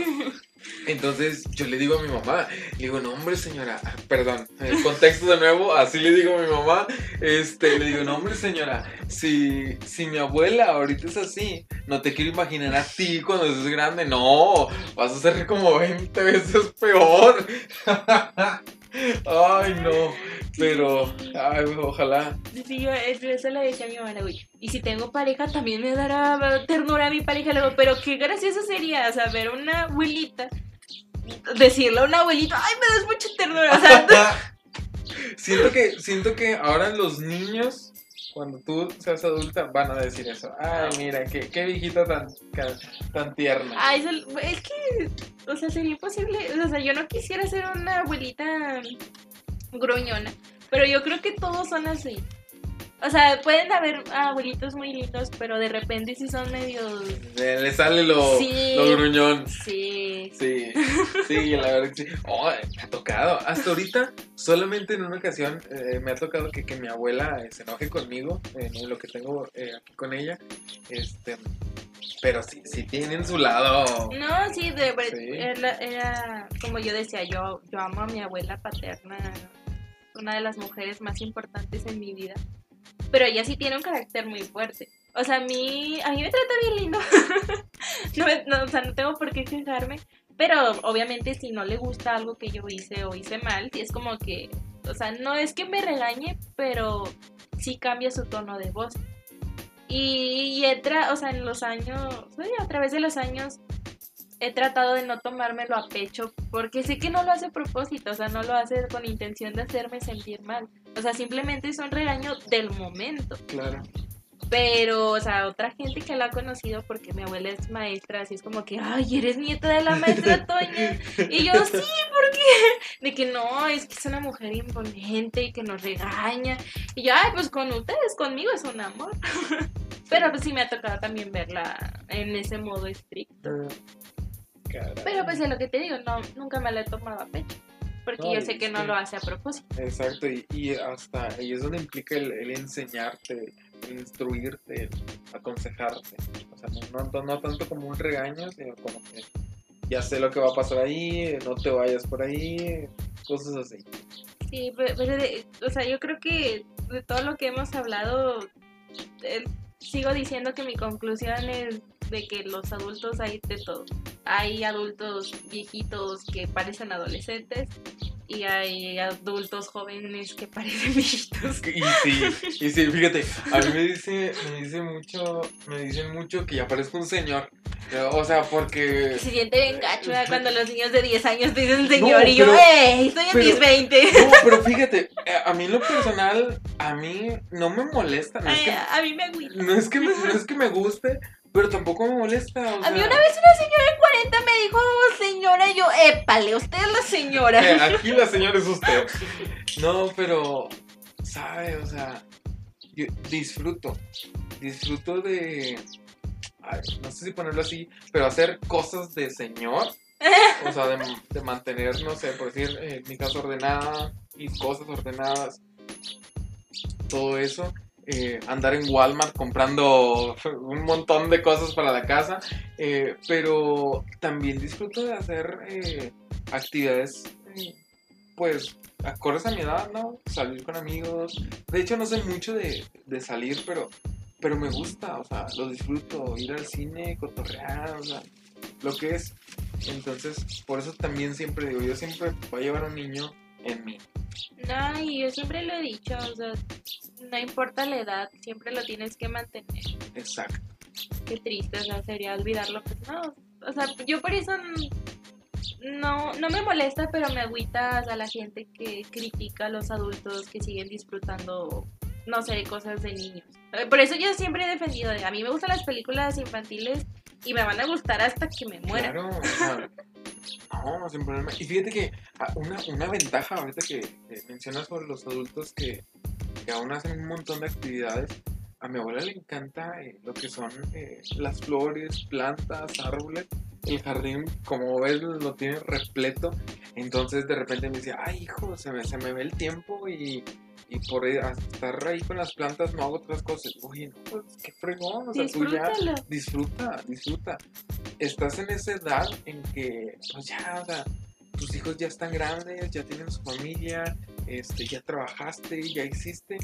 Entonces yo le digo a mi mamá, le digo, no hombre señora, perdón, el contexto de nuevo, así le digo a mi mamá, este, le digo, no hombre señora, si, si mi abuela ahorita es así, no te quiero imaginar a ti cuando seas grande, no, vas a ser como 20 veces peor. Ay, no, pero, ay, ojalá. Sí, yo eso eso le decía a mi mamá, güey. Y si tengo pareja, también me dará ternura a mi pareja. Luego, pero qué gracioso sería, o sea, ver una abuelita decirle a un abuelito, ay, me das mucha ternura. O sea, siento que, siento que ahora los niños, cuando tú seas adulta, van a decir eso. Ay, mira, qué, qué viejita tan, tan tierna. ay, es que, o sea, sería imposible. O sea, yo no quisiera ser una abuelita gruñona, pero yo creo que todos son así. O sea, pueden haber abuelitos muy lindos, pero de repente sí son medios... Le, le sale lo, Sí. lo gruñón. Sí. Sí, sí, la verdad que sí. Oh, me ha tocado. Hasta ahorita, solamente en una ocasión, eh, me ha tocado que, que mi abuela eh, se enoje conmigo en lo que tengo eh, aquí con ella. Este, pero sí, sí tienen su lado. No, sí, de Sí. Era, era como yo decía, yo, yo amo a mi abuela paterna, una de las mujeres más importantes en mi vida, pero ella sí tiene un carácter muy fuerte. O sea, a mí, a mí me trata bien lindo. no, o sea, no tengo por qué quejarme, pero obviamente si no le gusta algo que yo hice o hice mal, es como que, o sea, no es que me regañe, pero sí cambia su tono de voz. Y, y he tra- o sea, en los años, sí, a través de los años, he tratado de no tomármelo a pecho porque sé que no lo hace a propósito, o sea, no lo hace con intención de hacerme sentir mal. O sea, simplemente es un regaño del momento. Claro. Pero, o sea, otra gente que la ha conocido porque mi abuela es maestra, así es como que, ay, eres nieta de la maestra Toña. Y yo, sí, ¿por qué? De que no, es que es una mujer imponente y que nos regaña. Y yo, ay, pues con ustedes, conmigo es un amor. Pero pues sí me ha tocado también verla en ese modo estricto. Pero pues es lo que te digo, no, nunca me la he tomado a pecho. Porque No, yo sé que no que- lo hace a propósito. Exacto, y, y hasta ahí es donde implica el, el enseñarte, el instruirte, el aconsejarte. O sea, no, no, no tanto como un regaño, sino como que ya sé lo que va a pasar ahí, no te vayas por ahí, cosas así. Sí, pe- pero, de- o sea, yo creo que de todo lo que hemos hablado, eh, sigo diciendo que mi conclusión es de que los adultos hay de todo. Hay adultos viejitos que parecen adolescentes y hay adultos jóvenes que parecen viejitos. Y sí, y sí, fíjate, a mí me dice, me dice mucho, me dicen mucho que ya parezco un señor. O sea, porque Se siente bien gacho ¿verdad? cuando los niños de 10 años te dicen señor y yo, ¡eh! Estoy en pero- mis 20. No, pero fíjate, eh, a mí lo personal, a mí no me molesta, no es Ay, que, a mí me agüita. no es que, me, no es que me guste, pero tampoco me molesta. o A mí una vez una señora de 40 me dijo señora y yo, épale, usted es la eh, señora. aquí la señora es usted. No, pero, ¿sabe? O sea, yo disfruto, disfruto de, ay, no sé si ponerlo así, pero hacer cosas de señor. O sea, de, de mantener, no sé, por decir, eh, mi casa ordenada, mis cosas ordenadas, todo eso. Eh, andar en Walmart comprando un montón de cosas para la casa, eh, pero también disfruto de hacer eh, actividades, eh, pues, acordes a mi edad, ¿no? Salir con amigos. De hecho, no sé mucho de, de salir, pero, pero me gusta, o sea, lo disfruto. Ir al cine, cotorrear, o sea, lo que es. Entonces, por eso también siempre digo, yo siempre voy a llevar a un niño en mí. No, y yo siempre lo he dicho, o sea, no importa la edad, siempre lo tienes que mantener. Exacto. Qué triste, o sea, sería olvidarlo, pues no. O sea, yo por eso no, no me molesta, pero me agüita a la gente que critica a los adultos que siguen disfrutando, no sé, cosas de niños. Eh, Por eso yo siempre he defendido, de, a mí me gustan las películas infantiles y me van a gustar hasta que me muera. Claro, o sea, no, sin problema. Y fíjate que ah, una, una ventaja ahorita que eh, mencionas sobre los adultos que, que aún hacen un montón de actividades, a mi abuela le encanta eh, lo que son eh, las flores, plantas, árboles. El jardín, como ves, lo tiene repleto. Entonces de repente me dice, ay hijo, se me, se me ve el tiempo y, y por estar ahí con las plantas no hago otras cosas. Oye, no, pues qué fregón, o sea, tú ya disfruta, disfruta. Estás en esa edad en que, pues ya, o sea, tus hijos ya están grandes, ya tienen su familia, este, ya trabajaste, ya hiciste.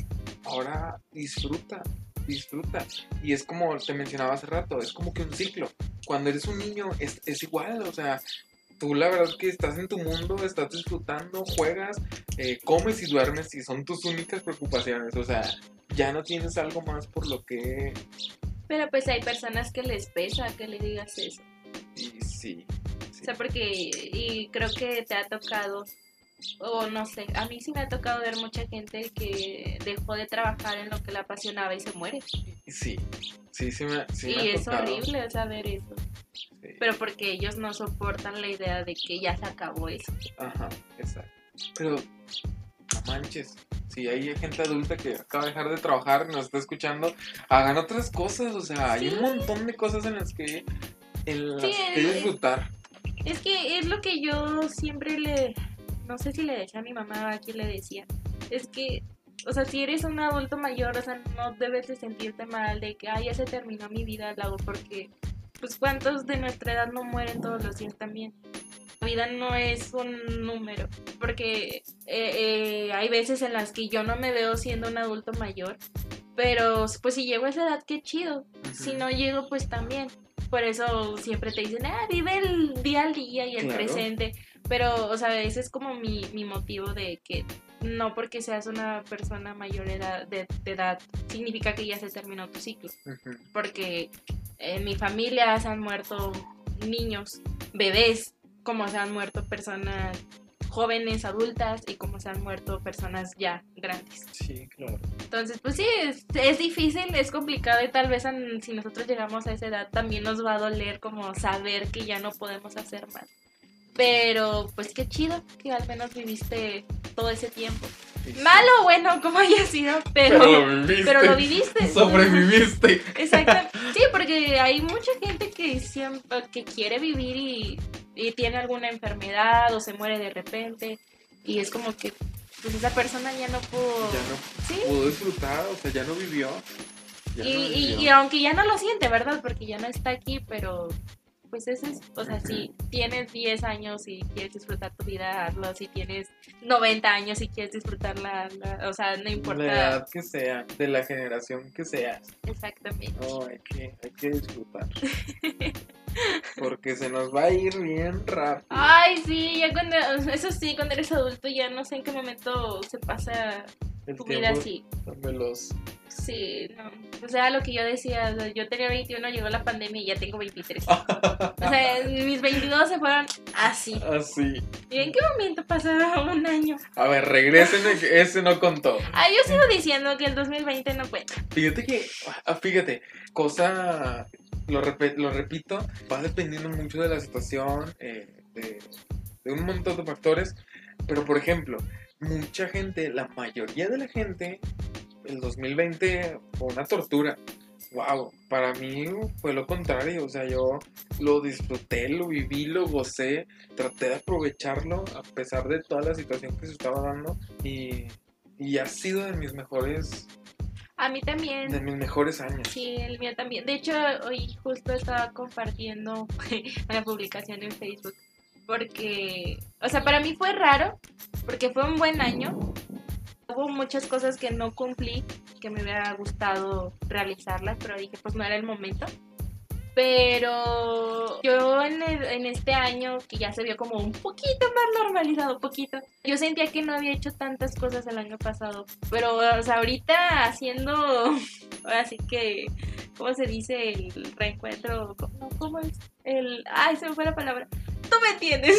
Ahora disfruta, disfruta. Y es como te mencionaba hace rato, es como que un ciclo. Cuando eres un niño es, es igual, o sea, tú la verdad que estás en tu mundo, estás disfrutando, juegas, eh, comes y duermes y son tus únicas preocupaciones. O sea, ya no tienes algo más por lo que Pero pues hay personas que les pesa que le digas eso. Y sí, O sea, porque, y creo que te ha tocado, o no sé, a mí sí me ha tocado ver mucha gente que dejó de trabajar en lo que le apasionaba y se muere. Sí, sí, sí me, sí me y ha es tocado. horrible saber eso. Sí. Pero porque ellos no soportan la idea de que ya se acabó eso. Ajá, exacto. Pero, manches. Si hay gente adulta que acaba de dejar de trabajar, nos está escuchando, hagan otras cosas. O sea, hay un montón de cosas en las que, en las Sí, que disfrutar. Es que es lo que yo siempre le, no sé si le decía a mi mamá a quién le decía, es que, o sea, si eres un adulto mayor, o sea, no debes de sentirte mal de que, ay, ya se terminó mi vida, la hago porque, pues, ¿cuántos de nuestra edad no mueren todos los días también? La vida no es un número, porque eh, eh, hay veces en las que yo no me veo siendo un adulto mayor, pero pues si llego a esa edad, qué chido. Si no llego, pues también. Por eso siempre te dicen, ah, vive el día al día y el Claro. presente. Pero, o sea, ese es como mi, mi motivo de que no porque seas una persona mayor edad, de, de edad significa que ya se terminó tu ciclo. Porque en mi familia se han muerto niños, bebés, como se han muerto personas jóvenes, adultas y como se han muerto personas ya grandes. Sí, claro. Entonces, pues sí, es, es difícil, es complicado y tal vez an- si nosotros llegamos a esa edad también nos va a doler como saber que ya no podemos hacer más. Pero pues qué chido que al menos viviste todo ese tiempo. Sí. Malo o bueno, como haya sido, pero, Pero lo viviste. pero lo viviste. Sobreviviste. Exacto. Sí, porque hay mucha gente que siempre que quiere vivir y, y tiene alguna enfermedad o se muere de repente y es como que pues esa persona ya no pudo. Ya no Sí. pudo disfrutar, o sea, ya no vivió. Ya Y, no y- vivió. y aunque ya no lo siente, ¿verdad? Porque ya no está aquí, pero pues ese es, o sea, si tienes 10 años y quieres disfrutar tu vida, hazlo. Si tienes 90 años y quieres disfrutarla, la- o sea, no importa. La edad que sea, de la generación que seas. Exactamente. No, hay que, hay que disfrutar. Porque se nos va a ir bien rápido. Ay, sí, ya cuando, eso sí, cuando eres adulto ya no sé en qué momento se pasa El tu vida así. tan veloz. Sí, no. O sea, lo que yo decía, o sea, yo tenía 21, llegó la pandemia y ya tengo 23. o sea, mis 22 se fueron así. Así. ¿Y en qué momento pasaron un año? A ver, regresen, ese no contó. Ah, yo sigo diciendo que el 2020 no cuenta. Fíjate que, ah, fíjate, cosa, lo, repe- lo repito, va dependiendo mucho de la situación, eh, de, de un montón de factores, pero por ejemplo, mucha gente, la mayoría de la gente, el 2020 fue una tortura. Wow, para mí fue lo contrario, o sea, yo lo disfruté, lo viví, lo gocé, traté de aprovecharlo a pesar de toda la situación que se estaba dando y, y ha sido de mis mejores A mí también. de mis mejores años. Sí, el mío también. De hecho, hoy justo estaba compartiendo una publicación en Facebook. Porque, o sea, para mí fue raro, porque fue un buen año. Hubo muchas cosas que no cumplí, que me hubiera gustado realizarlas, pero dije, pues no era el momento. Pero yo en, el- en este año, que ya se vio como un poquito más normalizado, poquito, yo sentía que no había hecho tantas cosas el año pasado. Pero, o sea, ahorita haciendo, así que, ¿cómo se dice? El reencuentro, ¿cómo, cómo es? El, ay, se me fue la palabra. Tú me entiendes.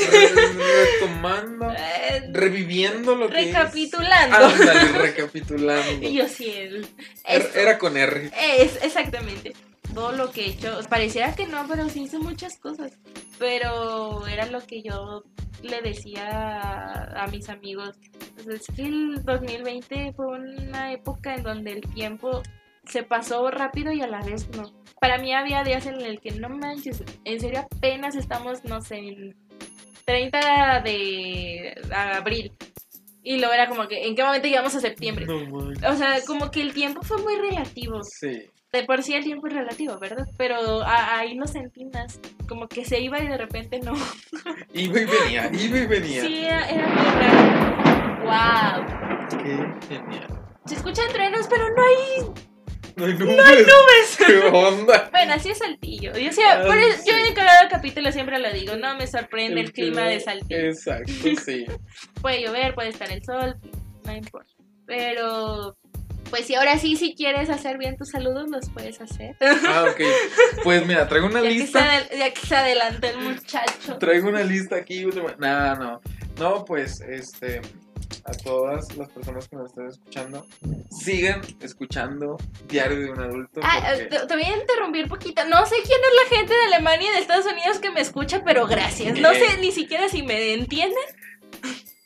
Retomando, Eh, reviviendo lo que es. Recapitulando. Ándale, recapitulando. y yo sí, el, Er- eso. Era con R. Es, exactamente. Todo lo que he hecho, pareciera que no, pero sí hice muchas cosas. Pero era lo que yo le decía a, a mis amigos. Pues es que el 2020 fue una época en donde el tiempo se pasó rápido y a la vez no. Para mí había días en el que no manches, en serio apenas estamos, no sé, en 30 de abril. Y luego era como que, ¿en qué momento llegamos a septiembre? No manches. O sea, como que el tiempo fue muy relativo. Sí. De por sí el tiempo es relativo, ¿verdad? Pero a- ahí lo sentí más. Como que se iba y de repente no. Iba y venía, iba y venía. Sí, era, era muy raro. ¡Wow! Qué genial. Se escuchan trenos, pero no hay No hay nubes. nubes. ¿Qué onda? Bueno, así es Saltillo. Yo, sí- Ah, por eso- sí. yo en cada capítulo siempre lo digo, no me sorprende el, clima de Saltillo. Exacto, sí. Puede llover, puede estar el sol, no importa. Pero Pues sí, ahora sí, si quieres hacer bien tus saludos, los puedes hacer. Ah, ok. Pues mira, traigo una Ya que, se lista. ya que se adelantó el muchacho. Traigo una lista aquí. Nada, no. No, pues, este. A todas las personas que nos estén escuchando, sigan escuchando Diario de un Adulto. Ah, porque- te, voy a interrumpir poquito. No sé quién es la gente de Alemania y de Estados Unidos que me escucha, pero gracias. No sé ni siquiera si me entienden,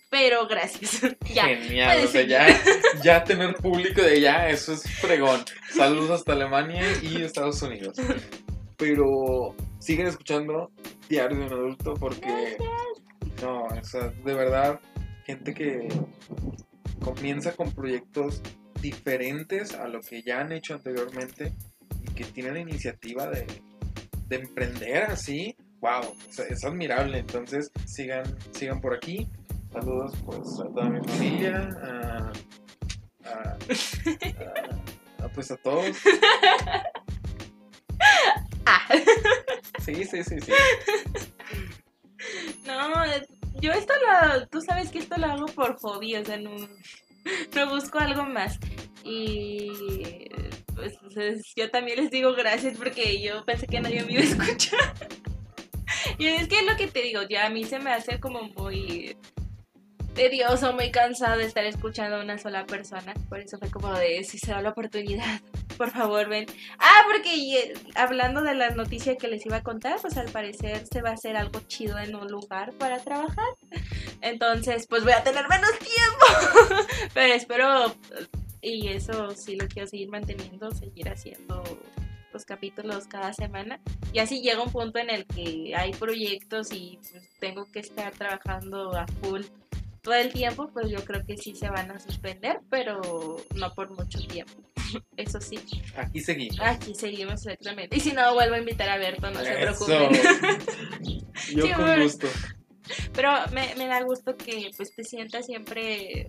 pero gracias. ya. Genial, o sea, ya, ya tener público de allá, eso es fregón. Saludos hasta Alemania y Estados Unidos. Pero siguen escuchando Diario de un Adulto porque, no, o sea, de verdad, gente que comienza con proyectos diferentes a lo que ya han hecho anteriormente y que tienen la iniciativa de, de emprender así, wow, es admirable. Entonces, sigan, sigan por aquí. Saludos pues a toda mi familia, a, a- a- a, pues a todos. Ah. Sí, sí, sí, sí. No, yo esto lo, tú sabes que esto lo hago por hobby, o sea, no, no busco algo más. Y pues es- yo también les digo gracias porque yo pensé que nadie me iba a escuchar. Y es que es lo que te digo, ya a mí se me hace como muy tedioso, muy cansado de estar escuchando a una sola persona. Por eso fue como de, si se da la oportunidad, por favor ven. Ah, porque eh, hablando de la noticia que les iba a contar, pues al parecer se va a hacer algo chido en un lugar para trabajar. Entonces, pues voy a tener menos tiempo. Pero espero, y eso sí lo quiero seguir manteniendo, seguir haciendo los capítulos cada semana. Y así llega un punto en el que hay proyectos y pues, tengo que estar trabajando a full todo el tiempo, pues yo creo que sí se van a suspender, pero no por mucho tiempo. Eso sí. Aquí seguimos. Aquí seguimos exactamente. Y si no, vuelvo a invitar a Berto, no se preocupen. Yo Sí, con bueno. gusto. Pero me, me da gusto que pues te sientas siempre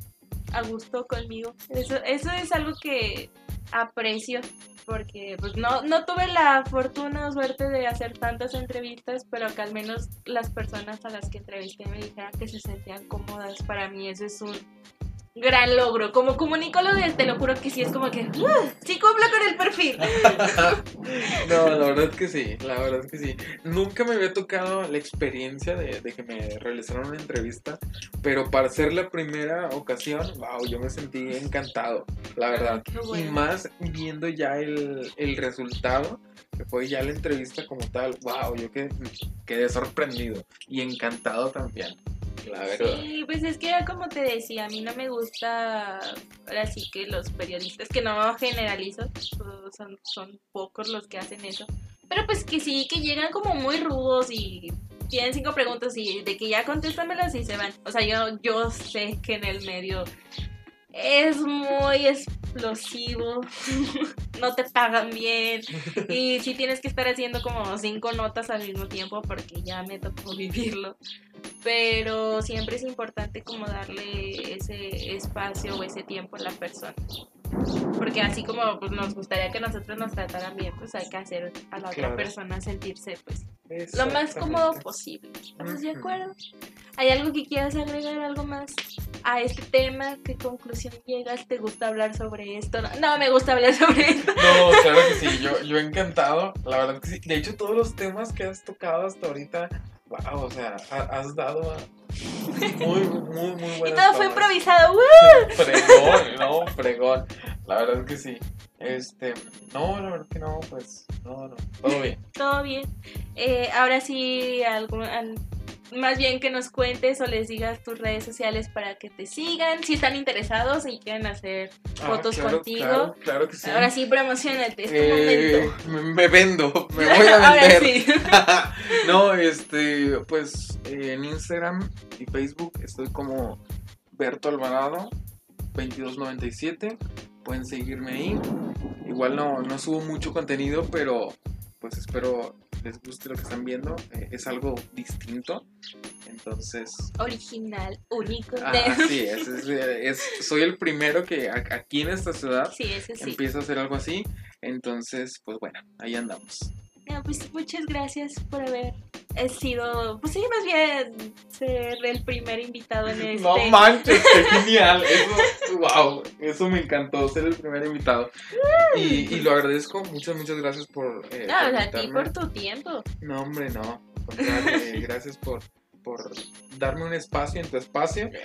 a gusto conmigo. Eso, eso es algo que aprecio porque pues no, no tuve la fortuna o suerte de hacer tantas entrevistas, pero que al menos las personas a las que entrevisté me dijeran que se sentían cómodas. Para mí eso es un gran logro. Como comunicólogo, te lo juro que sí es como que ¡uh! sí cumplo con el perfil. No, la verdad que sí, la verdad que sí. Nunca me había tocado la experiencia de, de que me realizaron una entrevista, pero para ser la primera ocasión, wow, yo me sentí encantado, la verdad. Qué bueno. Y más viendo ya el, el resultado, que fue ya la entrevista como tal, wow, yo quedé, quedé sorprendido y encantado también, la verdad. Sí, pues es que era como te decía, a mí no me gusta, ahora sí que los periodistas, que no generalizo, son, son pocos los que hacen eso, pero pues que sí, que llegan como muy rudos y tienen cinco preguntas y de que ya contéstamelas y se van. O sea, yo, yo sé que en el medio es muy explosivo, no te pagan bien y sí tienes que estar haciendo como cinco notas al mismo tiempo porque ya me tocó vivirlo pero siempre es importante como darle ese espacio o ese tiempo a la persona. Porque así como pues, nos gustaría que nosotros nos trataran bien, pues hay que hacer a la Claro. otra persona sentirse pues lo más cómodo posible. ¿Estamos de acuerdo? ¿Hay algo que quieras agregar, algo más a este tema? ¿Qué conclusión llegas? ¿Te gusta hablar sobre esto? No, no me gusta hablar sobre esto. No, claro que sí, yo, yo encantado, la verdad que sí. De hecho, todos los temas que has tocado hasta ahorita, wow, o sea, ha- has dado a muy, muy, muy Y buenas todo fue improvisado. Fregón, no, fregón. La verdad que sí. Este, no, la verdad que no, pues, no, no, todo bien. Todo bien. Eh, ahora sí, algún, al- más bien que nos cuentes o les digas tus redes sociales para que te sigan, si están interesados y quieren hacer Ah, fotos claro, contigo. Claro, claro que sí. Ahora sí, promocionate, es tu Eh, momento. me, vendo, me voy a Ahora vender. sí. no, este, pues eh, en Instagram y Facebook estoy como Berto Alvarado 2297. Pueden seguirme ahí. Igual no, no subo mucho contenido, pero pues espero les guste lo que están viendo. Eh, es algo distinto. Entonces, Original, único. ah, de- así es, es, es- Soy el primero que a- aquí en esta ciudad Sí, empieza a hacer algo así. Entonces, pues bueno, ahí andamos. No, pues muchas gracias por haber he sido, pues sí, más bien ser el primer invitado en este. No manches, qué genial. Eso, wow, eso me encantó, ser el primer invitado. Y, y lo agradezco, muchas, muchas gracias por. Eh, no, por a ti por tu tiempo. No, hombre, no. gracias por, por darme un espacio en tu espacio.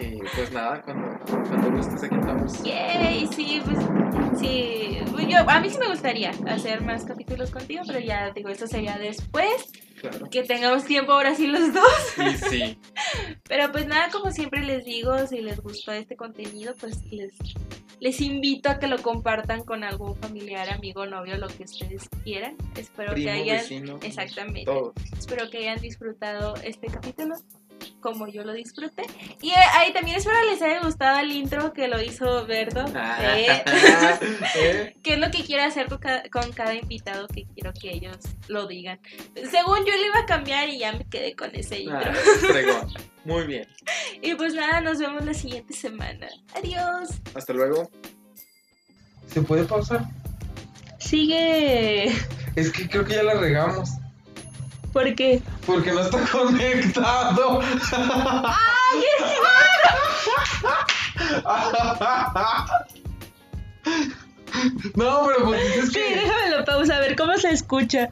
Y pues nada, cuando, cuando gustes aquí estamos. Yay, sí, pues sí. Yo, a mí sí me gustaría hacer más capítulos contigo, pero ya digo, eso sería después, Claro. que tengamos tiempo ahora sí los dos. Sí, sí. Pero pues nada, como siempre les digo, si les gustó este contenido, pues les, les invito a que lo compartan con algún familiar, amigo, novio, lo que ustedes quieran. Espero Primo, que hayan... vecino. Exactamente. Todo. Espero que hayan disfrutado este capítulo como yo lo disfruté. Y eh, ahí también espero les haya gustado el intro que lo hizo Berto. Eh, ¿Eh? ¿Qué es lo que quiero hacer con cada, con cada invitado que quiero que ellos lo digan? Según yo le iba a cambiar y ya me quedé con ese intro. Ah. Muy bien. Y pues nada, nos vemos la siguiente semana. Adiós. Hasta luego. ¿Se puede pausar? Sigue. Es que creo que ya la regamos. ¿Por qué? Porque no está conectado. ¡Ay, No, pero pues es Sí, que. déjamelo pausa, a ver cómo se escucha.